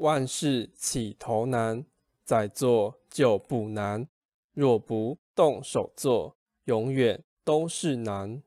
万事起头难再做就不难。若不动手做永远都是难。